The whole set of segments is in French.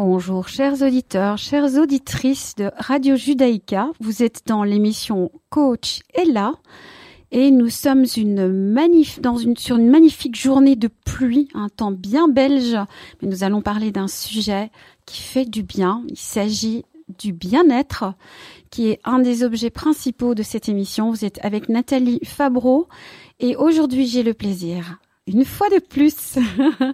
Bonjour chers auditeurs, chères auditrices de Radio Judaïka. Vous êtes dans l'émission Coach Ella et nous sommes sur une magnifique journée de pluie, un temps bien belge. Mais nous allons parler d'un sujet qui fait du bien. Il s'agit du bien-être, qui est un des objets principaux de cette émission. Vous êtes avec Nathalie Fabreau et aujourd'hui j'ai le plaisir, une fois de plus,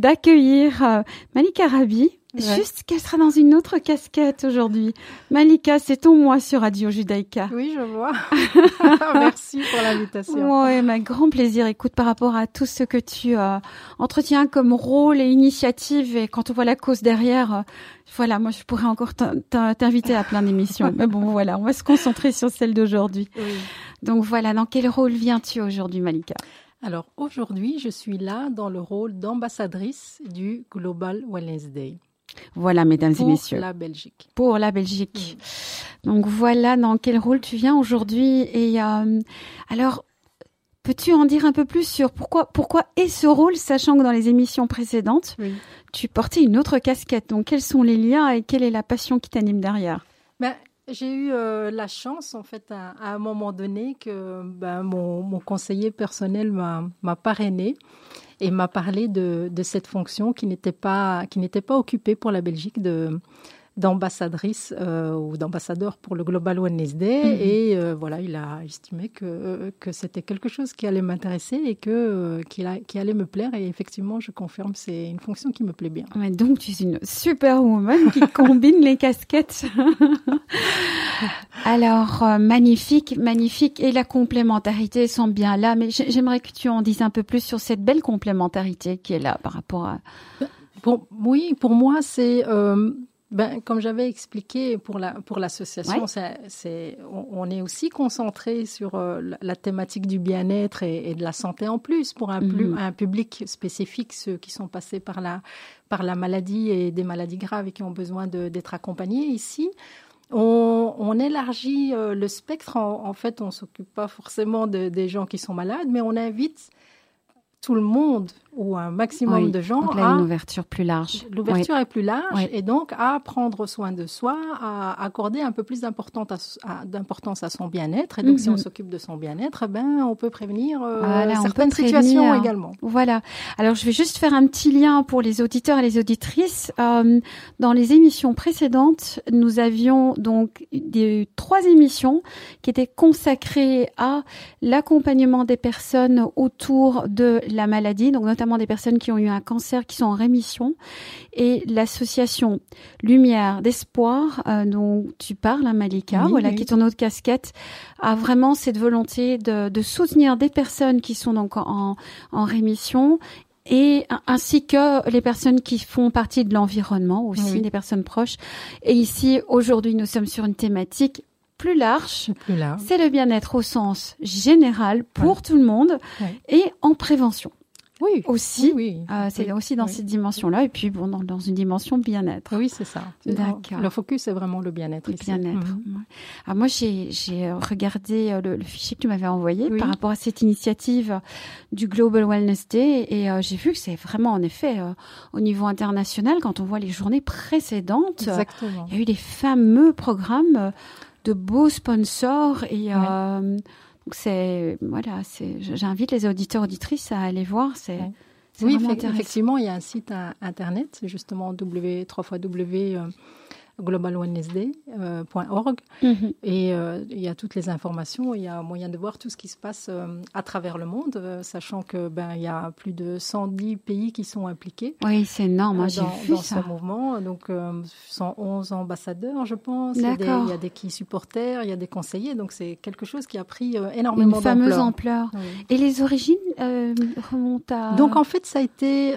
d'accueillir euh, Malika Rabi. Juste qu'elle sera dans une autre casquette aujourd'hui. Malika, c'est ton moi sur Radio Judaïka. Oui, je vois. Merci pour l'invitation. Oui, un grand plaisir. Écoute, par rapport à tout ce que tu euh, entretiens comme rôle et initiative, et quand on voit la cause derrière, euh, voilà, moi je pourrais encore t'inviter à plein d'émissions. Mais bon, voilà, on va se concentrer sur celle d'aujourd'hui. Donc voilà, dans quel rôle viens-tu aujourd'hui, Malika? Alors aujourd'hui, je suis là dans le rôle d'ambassadrice du Global Wellness Day. Voilà, mesdames et messieurs. Pour la Belgique. Pour la Belgique. Donc voilà dans quel rôle tu viens aujourd'hui. Et euh, alors, peux-tu en dire un peu plus sur pourquoi, pourquoi est ce rôle, sachant que dans les émissions précédentes, tu portais une autre casquette? Donc quels sont les liens et quelle est la passion qui t'anime derrière? Ben, j'ai eu euh, la chance, en fait, à, un moment donné, que ben, mon, conseiller personnel m'a parrainé et m'a parlé de, cette fonction qui n'était pas, qui pas occupée pour la Belgique de, d'ambassadrice euh, ou d'ambassadeur pour le Global Wellness Day. Mhm. Et euh, voilà, il a estimé que, que c'était quelque chose qui allait m'intéresser et que, euh, qui, qui, allait me plaire. Et effectivement, je confirme, c'est une fonction qui me plaît bien. Ouais, donc, tu es une superwoman qui combine les casquettes. Alors, magnifique, magnifique. Et la complémentarité sont bien là. Mais j'aimerais que tu en dises un peu plus sur cette belle complémentarité qui est là par rapport à... Bon, oui, pour moi, c'est ben, comme j'avais expliqué pour la pour l'association, c'est on, est aussi concentré sur euh, la thématique du bien-être et, de la santé en plus pour un, plus, mhm. un public spécifique, ceux qui sont passés par la par la maladie et des maladies graves et qui ont besoin d'être accompagnés. Ici, on, on élargit euh, le spectre. En, en fait, on s'occupe pas forcément de, des gens qui sont malades, mais on invite tout le monde ou un maximum de gens. Donc là, une ouverture plus large. L'ouverture est plus large et donc à prendre soin de soi, à accorder un peu plus d'importance à, à, son bien-être. Et donc, si on mhm. s'occupe de son bien-être, ben, on peut prévenir euh, certaines situations également. Voilà. Alors, je vais juste faire un petit lien pour les auditeurs et les auditrices. Euh, dans les émissions précédentes, nous avions donc des trois émissions qui étaient consacrées à l'accompagnement des personnes autour de la maladie, donc notamment des personnes qui ont eu un cancer, qui sont en rémission, et l'association Lumière d'espoir euh, dont tu parles, hein, Malika, voilà, qui est ton autre casquette, a vraiment cette volonté de, de soutenir des personnes qui sont donc en, en rémission et ainsi que les personnes qui font partie de l'environnement aussi, des personnes proches. Et ici, aujourd'hui, nous sommes sur une thématique plus large. Plus large. C'est le bien-être au sens général pour tout le monde et en prévention. Oui. Aussi. Oui, euh, c'est aussi dans cette dimension-là. Et puis, bon, dans, une dimension bien-être. Oui, c'est ça. D'accord. Le focus, c'est vraiment le bien-être. Le bien-être. Alors, moi, j'ai regardé euh, le, fichier que tu m'avais envoyé par rapport à cette initiative du Global Wellness Day. Et euh, j'ai vu que c'est vraiment, en effet, au niveau international, quand on voit les journées précédentes, Exactement. il y a eu des fameux programmes de beaux sponsors et c'est voilà, c'est j'invite les auditeurs auditrices à aller voir. C'est oui, effectivement, il y a un site internet justement w 3 w globalwellnessday.org mhm. et euh, il y a toutes les informations, il y a moyen de voir tout ce qui se passe euh, à travers le monde, euh, sachant que ben il y a plus de 110 pays qui sont impliqués. Oui, c'est énorme, dans, dans ce mouvement. Donc 111 ambassadeurs, je pense. Il y, a des, il y a des qui supporters, il y a des conseillers, donc c'est quelque chose qui a pris énormément d'ampleur. Une fameuse ampleur. Et les origines remontent à. Donc en fait, ça a été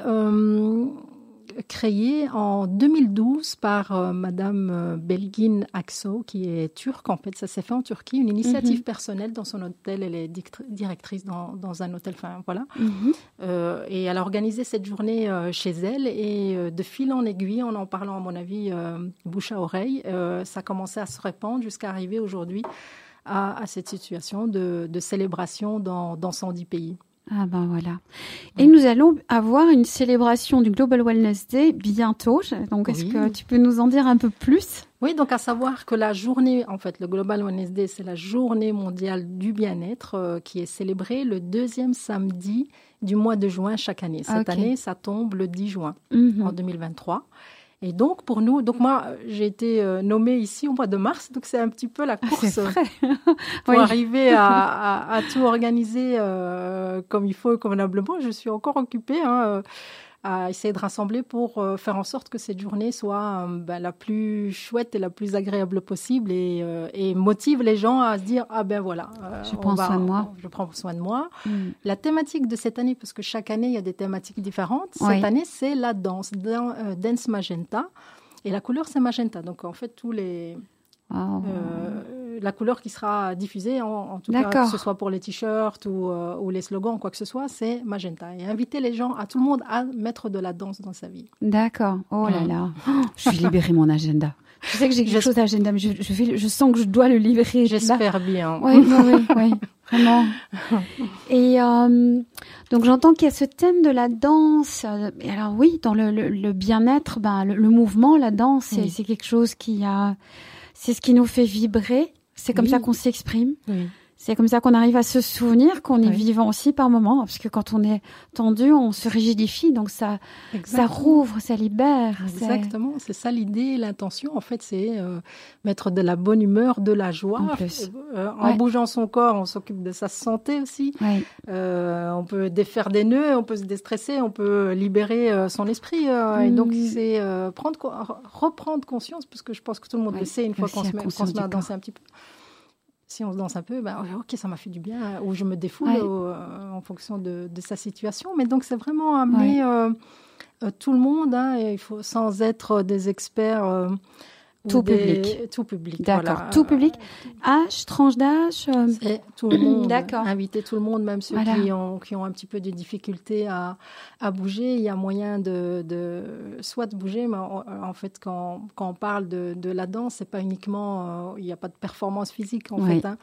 créé en 2012 par euh, Madame euh, Belgin Akso, qui est turque. En fait, ça s'est fait en Turquie, une initiative mhm. personnelle dans son hôtel. Elle est directrice dans, dans un hôtel. Enfin, voilà. Mhm. Euh, et elle a organisé cette journée chez elle. Et de fil en aiguille, en en parlant, à mon avis, bouche à oreille, ça a commencé à se répandre jusqu'à arriver aujourd'hui à, à, cette situation de, de célébration dans, dans 110 pays. Ah ben voilà. Et nous allons avoir une célébration du Global Wellness Day bientôt. Donc est-ce que tu peux nous en dire un peu plus? Oui, donc à savoir que la journée, en fait, le Global Wellness Day, c'est la journée mondiale du bien-être euh, qui est célébrée le deuxième samedi du mois de juin chaque année. Cette année, ça tombe le 10 juin mhm. en 2023. Et donc, pour nous, donc moi, j'ai été euh, nommée ici au mois de mars, donc c'est un petit peu la ah, course pour arriver à, tout organiser euh, comme il faut, convenablement. Je suis encore occupée. Hein, euh, à essayer de rassembler pour euh, faire en sorte que cette journée soit euh, ben, la plus chouette et la plus agréable possible et, euh, et, motive les gens à se dire ah ben voilà je prends soin de moi. je prends soin de moi. Mm. la thématique de cette année parce que chaque année il y a des thématiques différentes cette année c'est la danse dance magenta. Et la couleur c'est magenta. Donc en fait tous les euh, la couleur qui sera diffusée, en, tout cas, que ce soit pour les t-shirts ou, euh, ou, les slogans, quoi que ce soit, c'est magenta. Et inviter les gens, à tout le monde, à mettre de la danse dans sa vie. D'accord. Oh là là. je vais libérer mon agenda. Je sais que j'ai quelque chose à mais je, je, je, sens que je dois le libérer. J'espère bien. Oui, oui, oui, vraiment. Et euh, donc j'entends qu'il y a ce thème de la danse. Et alors oui, dans le, le, bien-être, ben, le, mouvement, la danse, c'est quelque chose qui a c'est ce qui nous fait vibrer. C'est comme ça qu'on s'exprime. C'est comme ça qu'on arrive à se souvenir qu'on est vivant aussi par moment, parce que quand on est tendu, on se rigidifie, donc ça, ça rouvre, ça libère. Exactement, c'est ça l'idée, l'intention. En fait, c'est euh, mettre de la bonne humeur, de la joie. En, plus. Euh, en bougeant son corps, on s'occupe de sa santé aussi. Euh, on peut défaire des nœuds, on peut se déstresser, on peut libérer son esprit. Et donc, mm. c'est prendre, reprendre conscience, parce que je pense que tout le monde le sait une fois qu'on se, met, se met à danser un petit peu si on se danse un peu, ben, ok, ça m'a fait du bien, ou je me défoule euh, en fonction de, sa situation. Mais donc, c'est vraiment amener euh, euh, tout le monde, hein, il faut, sans être des experts tout public. Tout public. D'accord. Tout public. Âge, tranche d'âge. Euh, tout le monde. D'accord. Inviter tout le monde, même ceux qui ont qui ont un petit peu de difficulté à, à bouger. Il y a moyen de, de soit de bouger, mais en, fait quand, quand on parle de, de la danse, c'est pas uniquement euh, il n'y a pas de performance physique en fait. Hein.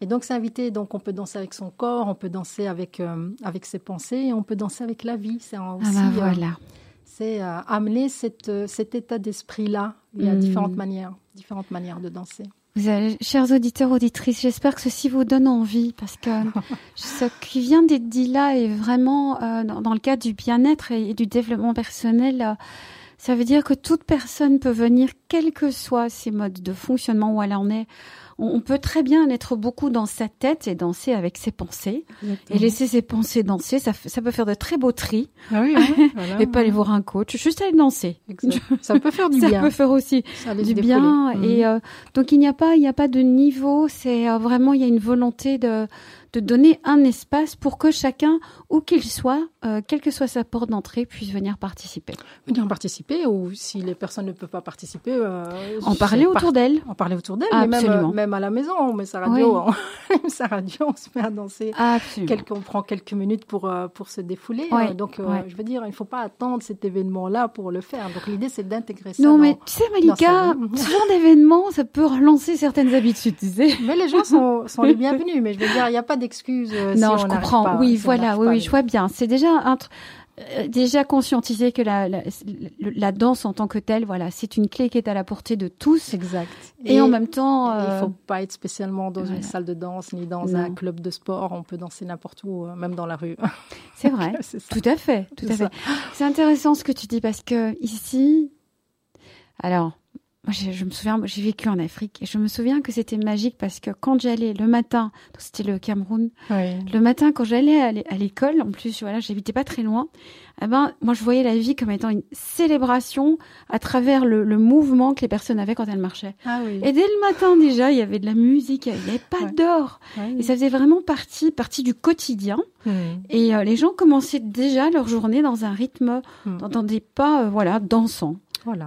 Et donc, c'est invité. Donc, on peut danser avec son corps, on peut danser avec, euh, avec ses pensées, et on peut danser avec la vie. C'est ah aussi. Ah voilà c'est euh, amener cette, euh, cet état d'esprit-là. Il y a hmm. différentes manières, différentes manières de danser. Vous avez, chers auditeurs, auditrices, j'espère que ceci vous donne envie parce que ce qui vient d'être dit là est vraiment euh, dans, le cadre du bien-être et, du développement personnel. Ça veut dire que toute personne peut venir, quels que soient ses modes de fonctionnement où elle en est, on, peut très bien être beaucoup dans sa tête et danser avec ses pensées et laisser ses pensées danser. Ça, ça peut faire de très beaux tris. Ah oui, et pas aller voir un coach, juste aller danser. Ça peut faire du bien. Ça peut faire aussi du bien. Et mhm. euh, donc il n'y a pas, il n'y a pas de niveau. C'est euh, vraiment, il y a une volonté de de donner un espace pour que chacun, où qu'il soit, euh, quelle que soit sa porte d'entrée, puisse venir participer. Venir participer, ou si les personnes ne peuvent pas participer, euh, en parler autour d'elles. En parler autour d'elles, mais même, même, à la maison, on met sa radio, on, sa radio, on se met à danser. On prend quelques minutes pour euh, pour se défouler. donc, je veux dire, il ne faut pas attendre cet événement-là pour le faire. Donc, l'idée, c'est d'intégrer ça. Non, mais tu sais, Malika, ce genre d'événement, ça peut relancer certaines habitudes, tu sais. Mais les gens sont, sont les bienvenus. Mais je veux dire, il n'y a pas d'excuses. Euh, non, je comprends. oui, voilà, oui, oui, je vois bien. C'est déjà un euh, déjà conscientiser que la, la, danse en tant que telle, voilà, c'est une clé qui est à la portée de tous. Exact. Et, en même temps, il il faut pas être spécialement dans une salle de danse ni dans un club de sport. On peut danser n'importe où, euh, même dans la rue. C'est vrai. tout à fait, tout à fait. C'est intéressant ce que tu dis parce que ici, alors moi, je, me souviens, j'ai vécu en Afrique et je me souviens que c'était magique parce que quand j'allais le matin, c'était le Cameroun, le matin quand j'allais à l'école, en plus, voilà, j'habitais pas très loin, eh ben, moi, je voyais la vie comme étant une célébration à travers le, mouvement que les personnes avaient quand elles marchaient. Ah et dès le matin déjà, il y avait de la musique, il n'y avait pas d'or. Et ça faisait vraiment partie, partie du quotidien. Et euh, les gens commençaient déjà leur journée dans un rythme, hmm. dans, des pas, euh, voilà, dansants.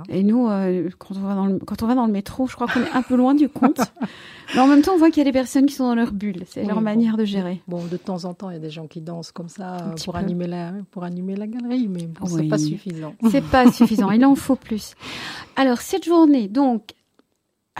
Et nous, euh, quand, on va dans le, quand on va dans le métro, je crois qu'on est un peu loin du compte. Mais en même temps, on voit qu'il y a des personnes qui sont dans leur bulle. C'est leur manière de gérer. Bon, de temps en temps, il y a des gens qui dansent comme ça pour animer, la, pour animer la galerie, mais bon, c'est pas suffisant. C'est pas suffisant. Il en faut plus. Alors, cette journée, donc,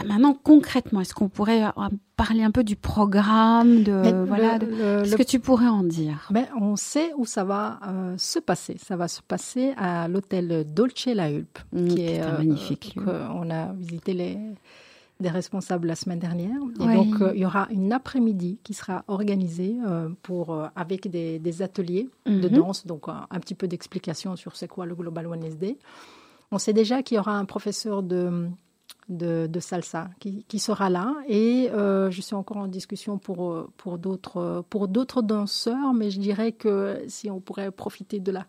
maintenant, concrètement, est-ce qu'on pourrait euh, parler un peu du programme, de voilà, ce que tu pourrais en dire? Ben, on sait où ça va euh, se passer. Ça va se passer à l'hôtel Dolce La Hulpe, mmh, qui est, euh, magnifique. on a visité les des responsables la semaine dernière. Et donc, il y aura une après-midi qui sera organisée pour, avec des, ateliers de mmh. danse, donc un petit peu d'explication sur c'est quoi le Global One SD. On sait déjà qu'il y aura un professeur de de, salsa qui, sera là. Et euh, je suis encore en discussion pour, euh, pour d'autres pour d'autres danseurs, mais je dirais que si on pourrait profiter de la,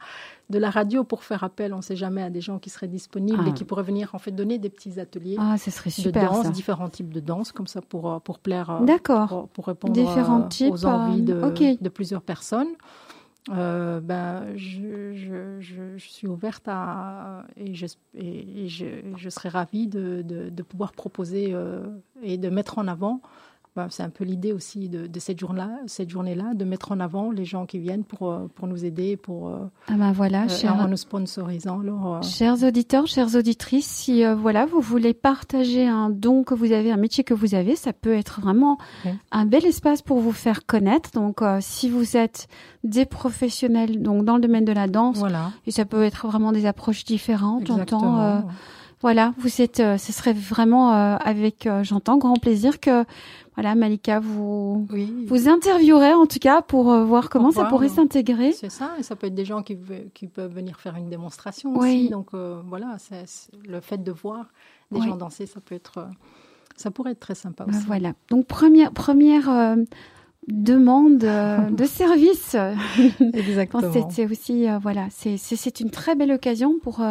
de la radio pour faire appel, on ne sait jamais, à des gens qui seraient disponibles et ah. qui pourraient venir en fait donner des petits ateliers ah, ce serait super, de danse, différents types de danse, comme ça pour, pour plaire, euh, D'accord. Pour, répondre aux envies de, de plusieurs personnes. Euh, ben, je, je, je, suis ouverte à et je, et je, je serais ravie de, de, pouvoir proposer euh, et de mettre en avant c'est un peu l'idée aussi de, cette journée-là, cette journée-là, de mettre en avant les gens qui viennent pour, euh, pour nous aider, pour euh, ah ben voilà, euh, en nous sponsorisant. Chers auditeurs, chères auditrices, si voilà vous voulez partager un don que vous avez, un métier que vous avez, ça peut être vraiment un bel espace pour vous faire connaître. Donc si vous êtes des professionnels donc dans le domaine de la danse, voilà. et ça peut être vraiment des approches différentes. J'entends. Voilà, vous êtes, ce serait vraiment avec, j'entends, grand plaisir que voilà, Malika, vous vous interviewerez en tout cas pour euh, voir comment ça pourrait s'intégrer. C'est ça, et ça peut être des gens qui, qui peuvent venir faire une démonstration aussi. Donc euh, voilà, c'est le fait de voir des gens danser, ça peut être, ça pourrait être très sympa bah, aussi. voilà. Donc première première euh, demande de service. Exactement. C'est aussi voilà, c'est une très belle occasion pour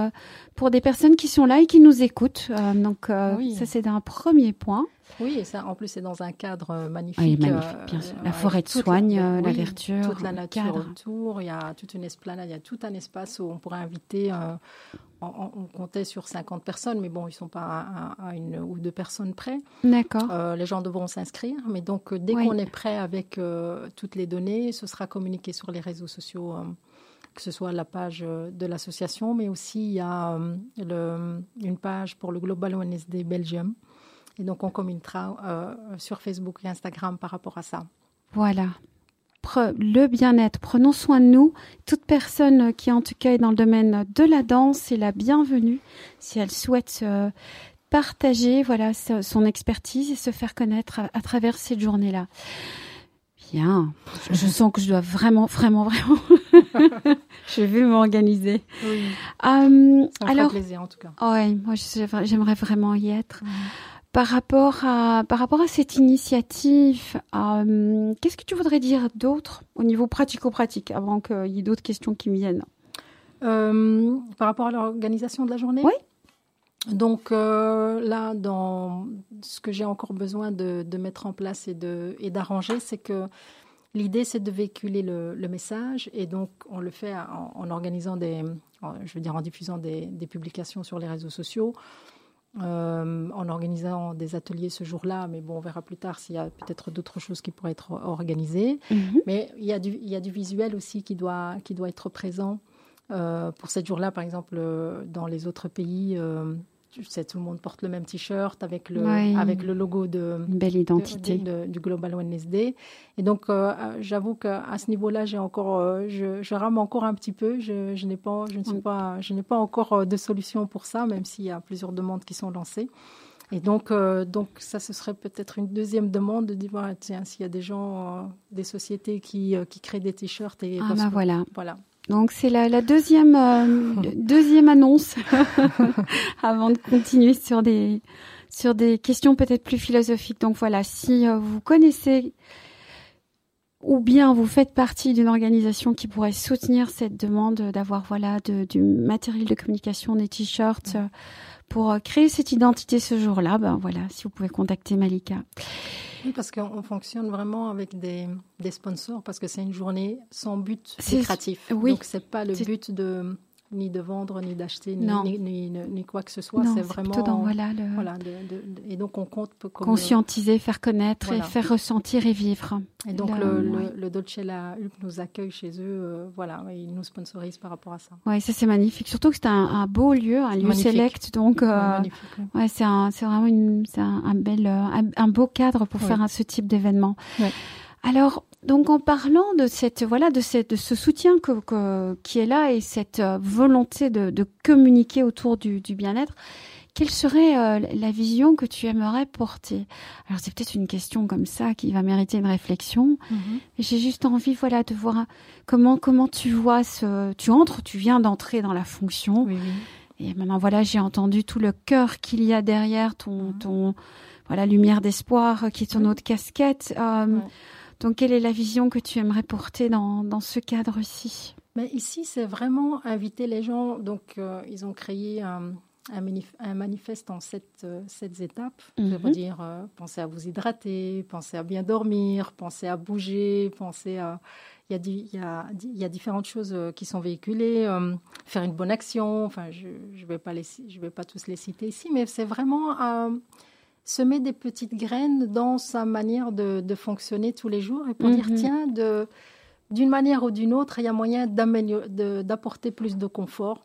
pour des personnes qui sont là et qui nous écoutent. donc ça c'est un premier point. Oui, et ça, en plus, c'est dans un cadre euh, magnifique. Oui, magnifique bien sûr. La forêt de soigne, la, la, vertu. Toute la nature autour. Il y a toute une esplanade, il y a tout un espace où on pourrait inviter. Euh, on, comptait sur 50 personnes, mais bon, ils ne sont pas à, une ou deux personnes près. D'accord. Euh, les gens devront s'inscrire, mais donc dès qu'on est prêt avec toutes les données, ce sera communiqué sur les réseaux sociaux que ce soit la page de l'association, mais aussi il y a le, une page pour le Global ONSD Belgium et donc, on communiquera euh, sur Facebook et Instagram par rapport à ça. Voilà. Le bien-être, prenons soin de nous. Toute personne qui, en tout cas, est dans le domaine de la danse est la bienvenue si elle souhaite euh, partager voilà, son expertise et se faire connaître à, travers cette journée-là. Bien. Je, sens que je dois vraiment, vraiment, vraiment. je vais m'organiser. Oui. Ça alors, plaisir en tout cas. Ouais, moi j'aimerais vraiment y être. Par rapport à, par rapport à cette initiative, euh, qu'est-ce que tu voudrais dire d'autre au niveau pratico-pratique avant qu'il y ait d'autres questions qui me viennent? Euh, Par rapport à l'organisation de la journée? Oui. Donc euh, là, dans ce que j'ai encore besoin de, mettre en place et d'arranger, c'est que l'idée, c'est de véhiculer le, message et donc on le fait en, organisant des, je veux dire en diffusant des publications sur les réseaux sociaux. Euh, en organisant des ateliers ce jour-là, mais bon, on verra plus tard s'il y a peut-être d'autres choses qui pourraient être organisées. Mhm. Mais il y, a du, il y a du visuel aussi qui doit, qui doit être présent. Euh, pour cette jour-là, par exemple, euh, dans les autres pays, tu sais, tout le monde porte le même t-shirt avec le, avec le logo de, belle identité. du Global ONSD. Et donc, euh, j'avoue qu'à ce niveau-là, j'ai encore, euh, je, rame encore un petit peu. Je, je n'ai pas, je ne suis pas, je n'ai pas encore euh, de solution pour ça, même s'il y a plusieurs demandes qui sont lancées. Et donc, donc ça, ce serait peut-être une deuxième demande de dire, tiens, s'il y a des gens, des sociétés qui, qui créent des t-shirts et ah bah voilà. voilà. Donc c'est la, deuxième euh, deuxième annonce avant de continuer sur des sur des questions peut-être plus philosophiques. Donc voilà, si euh, vous connaissez ou bien vous faites partie d'une organisation qui pourrait soutenir cette demande d'avoir voilà du matériel de communication, des t-shirts euh, pour créer cette identité ce jour-là, ben voilà, si vous pouvez contacter Malika. Oui, parce qu'on fonctionne vraiment avec des, des sponsors, parce que c'est une journée sans but lucratif. Oui, Donc, c'est pas le but de ni de vendre, ni d'acheter, ni, ni, ni, quoi que ce soit. C'est vraiment. Dans, voilà, le... voilà et donc on compte comme conscientiser, faire connaître et faire ressentir et vivre. Et donc le, le, le, Dolce La Hulp nous accueille chez eux, euh, voilà, ils nous sponsorisent par rapport à ça. Oui, ça c'est magnifique. Surtout que c'est un, beau lieu, un lieu select, donc euh, ouais, c'est c'est vraiment une, un, un, bel, euh, un, beau cadre pour faire un, ce type d'événement. Alors, donc en parlant de cette voilà de cette de ce soutien que, qui est là et cette euh, volonté de, de communiquer autour du, du bien-être, quelle serait euh, la vision que tu aimerais porter? Alors c'est peut-être une question comme ça qui va mériter une réflexion. Mm-hmm. J'ai juste envie voilà de voir comment comment tu vois ce tu entres, tu viens d'entrer dans la fonction. Oui, oui. Et maintenant voilà, j'ai entendu tout le cœur qu'il y a derrière ton mm-hmm. ton voilà lumière d'espoir qui est ton autre casquette. Euh, donc, quelle est la vision que tu aimerais porter dans, dans ce cadre-ci? Mais Ici, c'est vraiment inviter les gens. Donc, euh, ils ont créé un, un, manifeste en sept, euh, sept étapes. Mhm. dire euh, pensez à vous hydrater, pensez à bien dormir, pensez à bouger, pensez à. Il y, a, il, y a, il y a différentes choses qui sont véhiculées. faire une bonne action. Enfin, je ne vais, pas vais pas tous les citer ici, mais c'est vraiment semer des petites graines dans sa manière de, fonctionner tous les jours et pour dire mhm. tiens, de, d'une manière ou d'une autre, il y a moyen d'apporter plus de confort.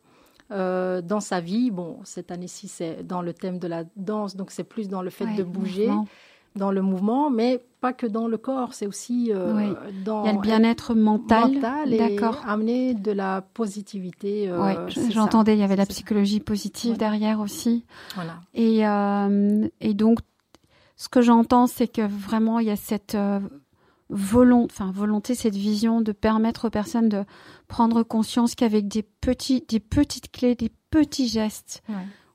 Euh, dans sa vie, bon, cette année-ci, c'est dans le thème de la danse, donc c'est plus dans le fait de bouger dans le mouvement, mais pas que dans le corps, c'est aussi euh, dans il y a le bien-être mental, mental et amener de la positivité. Euh, j'entendais, il y avait la psychologie positive derrière aussi. Voilà. Et, euh, et donc, ce que j'entends, c'est que vraiment il y a cette volonté, enfin volonté, cette vision de permettre aux personnes de prendre conscience qu'avec des petits, des petites clés, des petits gestes,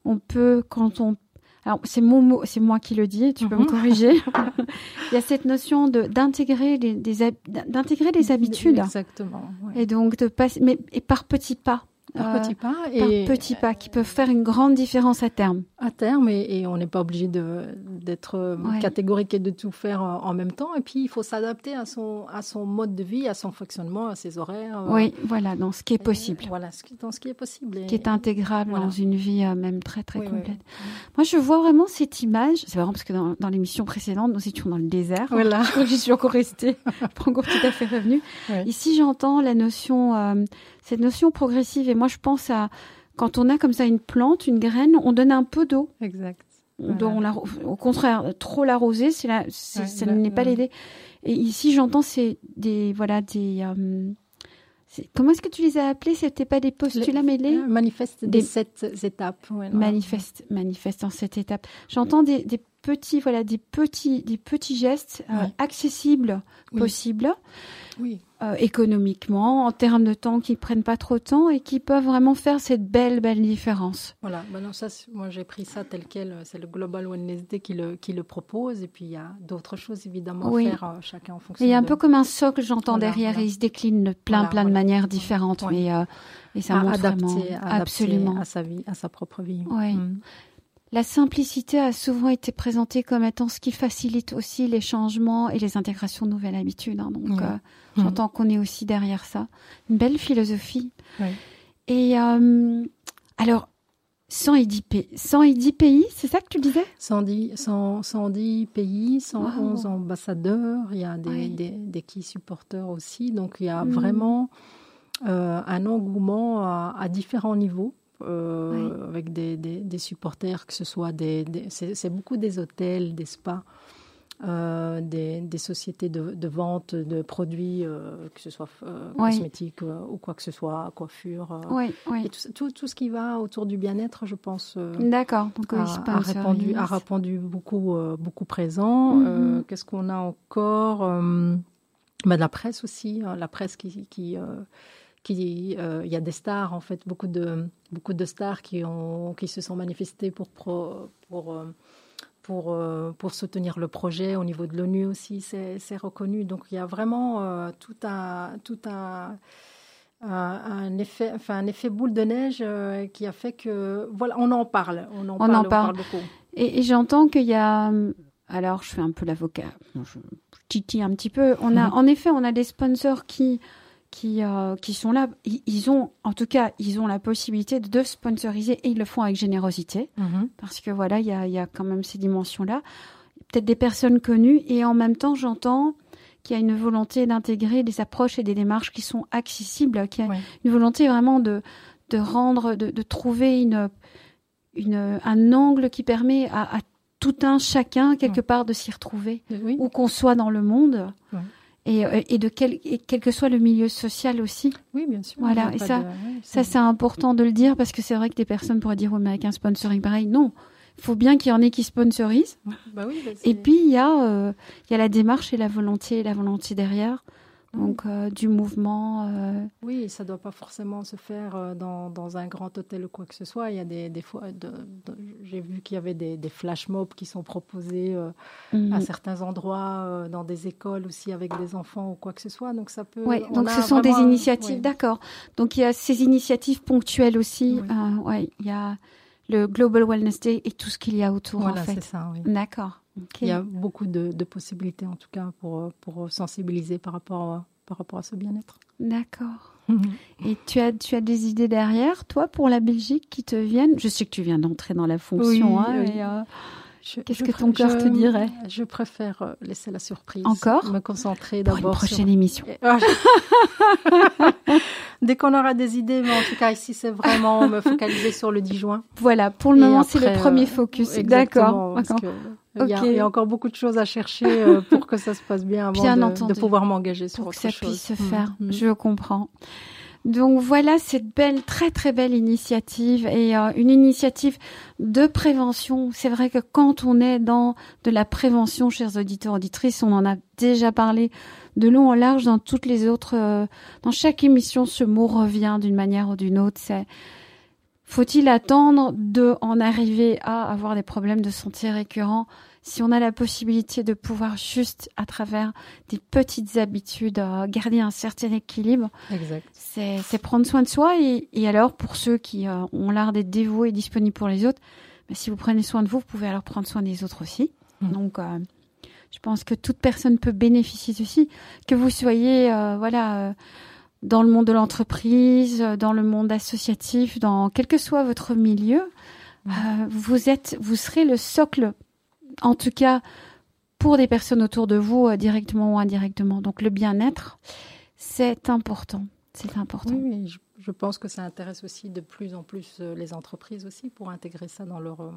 on peut, quand on alors c'est mon mot, c'est moi qui le dis, tu peux me mhm. corriger. Il y a cette notion de d'intégrer des, d'intégrer des habitudes. Exactement. Et donc de passer, mais et par petits pas. Par petits pas. Et par petits pas qui peuvent faire une grande différence à terme. À terme, et, on n'est pas obligé d'être euh, catégorique et de tout faire en, même temps. Et puis, il faut s'adapter à son, à son mode de vie, à son fonctionnement, à ses horaires. Euh. Oui, voilà, dans ce qui est possible. voilà, dans ce qui est possible. qui est intégrable dans une vie euh, même très, très complète. Moi, je vois vraiment cette image. C'est marrant parce que dans, dans l'émission précédente, nous étions dans le désert. Voilà. Je crois que j'y suis encore restée, pas encore tout à fait revenue. Ici, j'entends la notion cette notion progressive. Et moi, je pense à quand on a comme ça une plante, une graine, on donne un peu d'eau. Exact. au contraire, trop l'arroser, c'est la, ça n'est pas l'aider. Et ici, j'entends c'est des voilà des euh, Comment est-ce que tu les as appelés? C'était pas des postulats mêlés Manifeste des, sept étapes. manifeste, manifeste en sept étapes. J'entends des, des, petits, voilà, des petits, des petits gestes euh, accessibles, possibles. Oui. Euh, économiquement, en termes de temps qui prennent pas trop de temps et qui peuvent vraiment faire cette belle, belle différence. Voilà, maintenant ça, moi j'ai pris ça tel quel, c'est le Global Wednesday qui le, qui le propose, et puis il y a d'autres choses évidemment à faire, euh, chacun en fonction. Il y a un peu comme un socle, j'entends derrière, et il se décline de plein, plein de manières différentes, mais euh, et ça montre vraiment, absolument à sa vie, à sa propre vie. Oui. Mm. La simplicité a souvent été présentée comme étant ce qui facilite aussi les changements et les intégrations de nouvelles habitudes. Hein. Donc, euh, j'entends qu'on est aussi derrière ça. Une belle philosophie. Et euh, alors, 110 pays, 110 pays c'est ça que tu disais? 110, 110 pays, 111 ambassadeurs, il y a des, des, des key supporters aussi. Donc, il y a hmm. vraiment euh, un engouement à différents niveaux. Euh, avec des, des, supporters, que ce soit des, c'est beaucoup des hôtels, des spas, euh, des, des, sociétés de, de, vente de produits, euh, que ce soit cosmétiques ou quoi que ce soit, coiffure, et tout, tout, ce qui va autour du bien-être, je pense. D'accord. A, a, répandu, a répandu beaucoup, beaucoup présent. Mhm. Qu'est-ce qu'on a encore? Bah, La presse aussi, hein, la presse qui, qui euh, il y a des stars en fait, beaucoup de beaucoup de stars qui ont qui se sont manifestées pour pour pour euh, pour, euh, pour soutenir le projet au niveau de l'ONU aussi, c'est reconnu. Donc il y a vraiment tout un tout un un effet, enfin un effet boule de neige qui a fait que voilà, on en parle, on en on parle, en parle. beaucoup. Et, j'entends qu'il y a, alors je fais un peu l'avocat, je titille un petit peu. On a, mm-hmm. en effet, on a des sponsors qui qui euh, qui sont là. Ils, ont, en tout cas, ils ont la possibilité de sponsoriser et ils le font avec générosité Mhm. parce que voilà, il y a, y a quand même ces dimensions-là. Peut-être des personnes connues et en même temps, j'entends qu'il y a une volonté d'intégrer des approches et des démarches qui sont accessibles, qu'il y a Ouais. une volonté vraiment de de rendre, de, de trouver une une un angle qui permet à, à tout un chacun quelque Ouais. part de s'y retrouver Oui. où qu'on soit dans le monde. Ouais. Et, euh, et de quel, et quel que soit le milieu social aussi. Oui, bien sûr. Voilà, et ça- de- ouais, Ça, c'est important de le dire parce que c'est vrai que des personnes pourraient dire, oui, mais avec un sponsoring pareil. Non, il faut bien qu'il y en ait qui sponsorisent. Bah oui, bah Et puis, il y, a, euh, il y a la démarche et la volonté, la volonté derrière. Donc, euh, du mouvement. euh, Oui, ça ne doit pas forcément se faire euh, dans, dans un grand hôtel ou quoi que ce soit. Il y a des, des fois, de- de- j'ai vu qu'il y avait des, des flash mobs qui sont proposés euh, à certains endroits, dans des écoles aussi avec des enfants ou quoi que ce soit. Donc ça peut. On donc ce sont des initiatives, d'accord. Donc il y a ces initiatives ponctuelles aussi. Oui. Ouais, il y a le Global Wellness Day et tout ce qu'il y a autour Voilà, en c'est fait. ça. Oui. D'accord. Il y a beaucoup de, de possibilités en tout cas pour, pour sensibiliser par rapport, à- par rapport à ce bien-être. D'accord. Et tu as, tu as des idées derrière, toi, pour la Belgique qui te viennent? Je sais que tu viens d'entrer dans la fonction. Oui, hein, oui. et, euh, Qu'est-ce que ton cœur je- te dirait Je préfère euh, laisser la surprise. Encore Me concentrer pour une d'abord sur prochaine émission. Dès qu'on aura des idées, mais en tout cas ici c'est vraiment me focaliser sur le 10 juin. Voilà, pour le Et moment, c'est le premier euh, focus. D'accord. euh, Il y, a- il y a encore beaucoup de choses à chercher pour que ça se passe bien avant Bien de, pouvoir m'engager sur Pour que ça chose. puisse se Mm, faire. mm. Je comprends. Donc voilà cette belle, très très belle initiative et euh, une initiative de prévention. C'est vrai que quand on est dans de la prévention, chers auditeurs auditrices, on en a déjà parlé de long en large dans toutes les autres, euh, dans chaque émission, ce mot revient d'une manière ou d'une autre. Faut-il attendre de en arriver à avoir des problèmes de santé récurrents si on a la possibilité de pouvoir juste à travers des petites habitudes euh, garder un certain équilibre? Exact. c'est prendre soin de soi et, et alors pour ceux qui euh, ont l'art d'être dévoués et disponibles pour les autres, ben, si vous prenez soin de vous, vous pouvez alors prendre soin des autres aussi. Mhm. Donc euh, je pense que toute personne peut bénéficier ceci, que vous soyez euh, voilà euh, dans le monde de l'entreprise, euh, dans le monde associatif, dans quel que soit votre milieu, euh, vous êtes, vous serez le socle, en tout cas pour des personnes autour de vous, euh, directement ou indirectement. Donc le bien-être, c'est important. C'est important. Oui, je, je pense que ça intéresse aussi de plus en plus les entreprises aussi pour intégrer ça dans leur,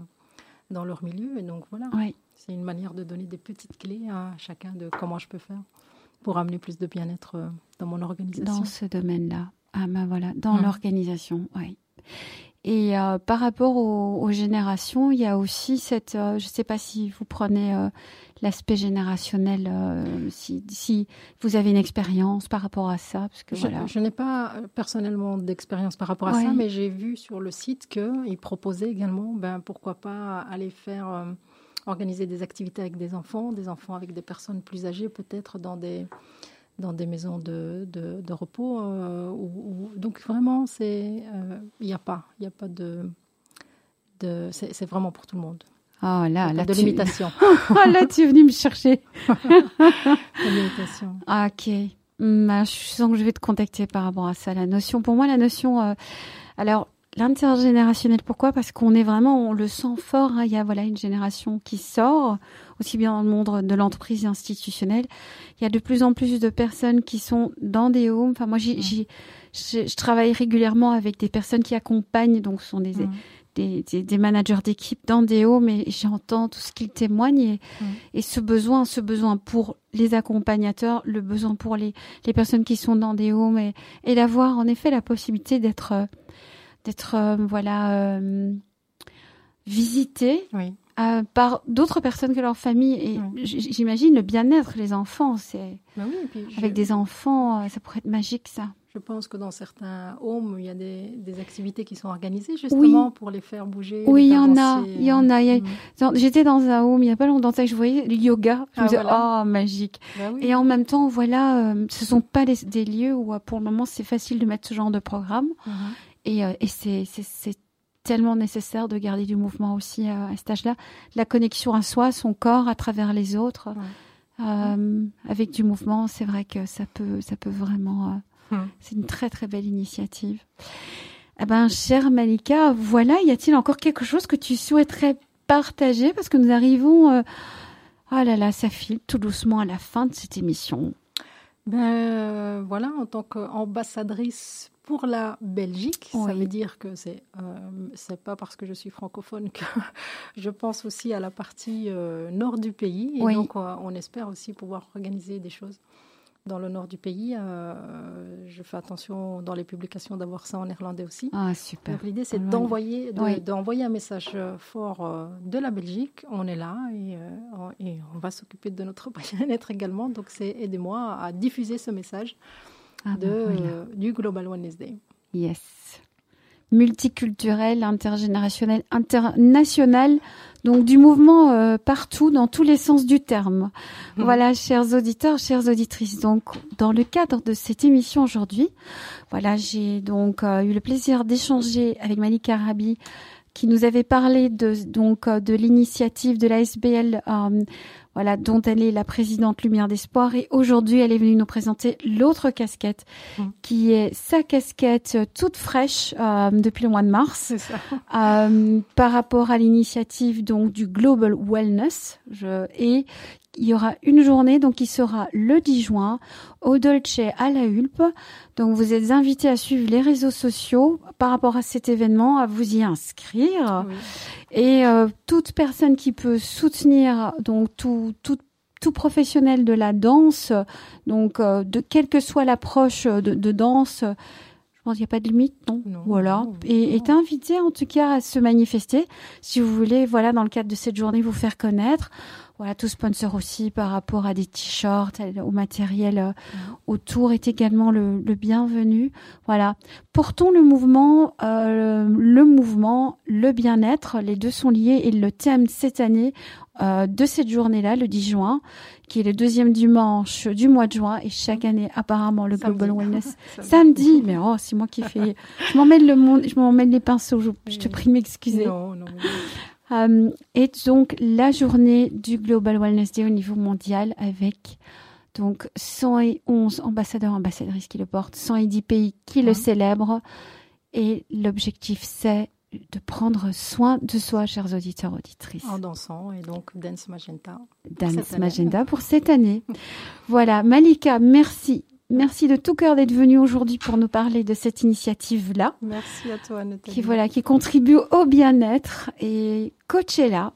dans leur milieu. Et donc voilà, Oui. c'est une manière de donner des petites clés à chacun de comment je peux faire pour amener plus de bien-être euh, dans mon organisation. dans ce domaine-là. Ah ben voilà, dans Mhm. l'organisation, oui. Et euh, par rapport aux, aux générations, il y a aussi cette, euh, je ne sais pas si vous prenez euh, l'aspect générationnel, si, si vous avez une expérience par rapport à ça, parce que Je, voilà. je n'ai pas personnellement d'expérience par rapport à Ouais. ça, mais j'ai vu sur le site qu'ils proposaient également, ben, pourquoi pas aller faire, organiser des activités avec des enfants, des enfants avec des personnes plus âgées, peut-être dans des, dans des maisons de, de, de repos. euh, donc vraiment, c'est, euh, il n'y a pas, il n'y a pas de, de c'est, vraiment pour tout le monde. Oh Il y a là, là, de tu... limitation. oh, là, tu es venu me chercher. de limitation. Ah, ok. Hum, ah, je sens que je vais te contacter par rapport à ça. La notion, pour moi, la notion. euh, alors, l'intergénérationnel, pourquoi? Parce qu'on est vraiment, on le sent fort. hein. Il y a voilà une génération qui sort, aussi bien dans le monde de l'entreprise institutionnelle. Il y a de plus en plus de personnes qui sont dans des homes. Enfin, moi, j'y, Mm. j'y- je, travaille régulièrement avec des personnes qui accompagnent, donc ce sont des, des, des, des managers d'équipe dans des homes et j'entends tout ce qu'ils témoignent et, et ce besoin, ce besoin pour les accompagnateurs, le besoin pour les, les personnes qui sont dans des homes et, et d'avoir en effet la possibilité d'être euh, d'être euh, voilà euh, visité Oui. euh, par d'autres personnes que leur famille et Oui. j'imagine le bien-être les enfants c'est Ben oui, et puis je- avec des enfants ça pourrait être magique ça Je pense que dans certains homes, il y a des, des activités qui sont organisées justement pour les faire bouger. Oui, il y en a, il y en a. Genre, J'étais dans un home il y a pas longtemps, ça, je voyais le yoga. Je Ah, me disais, voilà. oh, magique. Bah. Et en même temps, voilà, ce sont pas les- des lieux où, pour le moment, c'est facile de mettre ce genre de programme. Mhm. Et, euh, et c'est, tellement nécessaire de garder du mouvement aussi euh, à cet âge-là. La connexion à soi, son corps, à travers les autres. Ouais. Euh, avec du mouvement, c'est vrai que ça peut, ça peut vraiment euh, Hum. C'est une très très belle initiative. Eh ben, chère Malika, voilà, y a-t-il encore quelque chose que tu souhaiterais partager? Parce que nous arrivons, euh, oh là là, ça file tout doucement à la fin de cette émission. Ben voilà, en tant qu'ambassadrice pour la Belgique, ça veut dire que c'est euh, c'est pas parce que je suis francophone que je pense aussi à la partie euh, nord du pays et donc on espère aussi pouvoir organiser des choses dans le nord du pays. Euh, je fais attention dans les publications d'avoir ça en néerlandais aussi. Ah, super. Donc l'idée, c'est d'envoyer, d'envoyer un message euh, fort euh, de la Belgique. On est là et, et on va s'occuper de notre bien-être également. Donc c'est aidez-moi à diffuser ce message ah, de, du Global Wednesday. Yes. Multiculturel, intergénérationnel, international donc du mouvement euh, partout, dans tous les sens du terme. Mmh. Voilà, chers auditeurs, chères auditrices. Donc, dans le cadre de cette émission aujourd'hui, voilà, j'ai donc euh, eu le plaisir d'échanger avec Malika Rabi, qui nous avait parlé de donc euh, de l'initiative de la SBL voilà, dont elle est la présidente Lumière d'Espoir. Et aujourd'hui, elle est venue nous présenter l'autre casquette, mmh. qui est sa casquette toute fraîche euh, depuis le mois de mars, euh, par rapport à l'initiative donc du Global Wellness. Je, et il y aura une journée donc qui sera le 10 juin au Dolce à la Hulpe. Donc vous êtes invités à suivre les réseaux sociaux par rapport à cet événement, à vous y inscrire. Et euh, toute personne qui peut soutenir donc tout tout tout professionnel de la danse, donc euh, de quelle que soit l'approche de, de, danse, je pense qu'il n'y a pas de limite, non, Voilà, et est invité en tout cas à se manifester si vous voulez, voilà, dans le cadre de cette journée, vous faire connaître. Voilà, tout sponsor aussi par rapport à des t-shirts, au matériel euh, autour est également le, bienvenu. Voilà, portons le mouvement, euh, le mouvement, le bien-être, les deux sont liés et le thème cette année euh, de cette journée-là, le 10 juin, qui est le deuxième dimanche du mois de juin et chaque année apparemment le Global Wellness samedi. Mais oh, c'est moi qui fais. Je m'emmène le monde, je m'emmène les pinceaux. Je, je te prie m'excuser. Non, non. Euh, et donc la journée du Global Wellness Day au niveau mondial avec donc 111 ambassadeurs, ambassadrices qui le portent, 110 pays qui le célèbrent. Et l'objectif, c'est de prendre soin de soi, chers auditeurs, auditrices. En dansant, et donc Dance Magenta. Dance Magenta pour cette année. voilà, Malika, merci Merci de tout cœur d'être venu aujourd'hui pour nous parler de cette initiative-là. Merci à toi, Nathalie. Qui, voilà, qui contribue au bien-être et Coachella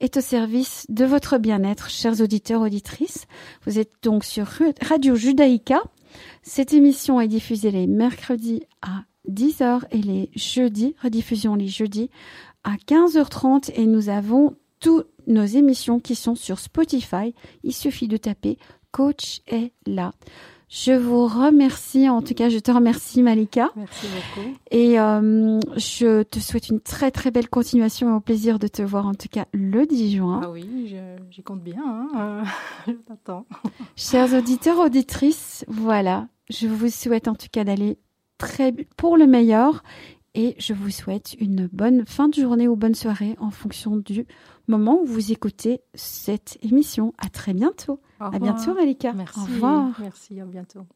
est au service de votre bien-être, chers auditeurs, auditrices. Vous êtes donc sur Radio Judaïka. Cette émission est diffusée les mercredis à 10h et les jeudis, rediffusion les jeudis à 15h30 et nous avons toutes nos émissions qui sont sur Spotify. Il suffit de taper Coach est là. Je vous remercie, en tout cas, je te remercie Malika. Merci beaucoup. Et euh, je te souhaite une très très belle continuation et au plaisir de te voir en tout cas le 10 juin. Ah oui, j'y compte bien. Hein je t'attends. Chers auditeurs, auditrices, voilà, je vous souhaite en tout cas d'aller très pour le meilleur et je vous souhaite une bonne fin de journée ou bonne soirée en fonction du moment où vous écoutez cette émission. À très bientôt. À bientôt, Malika. Merci. Au revoir. Merci, à bientôt.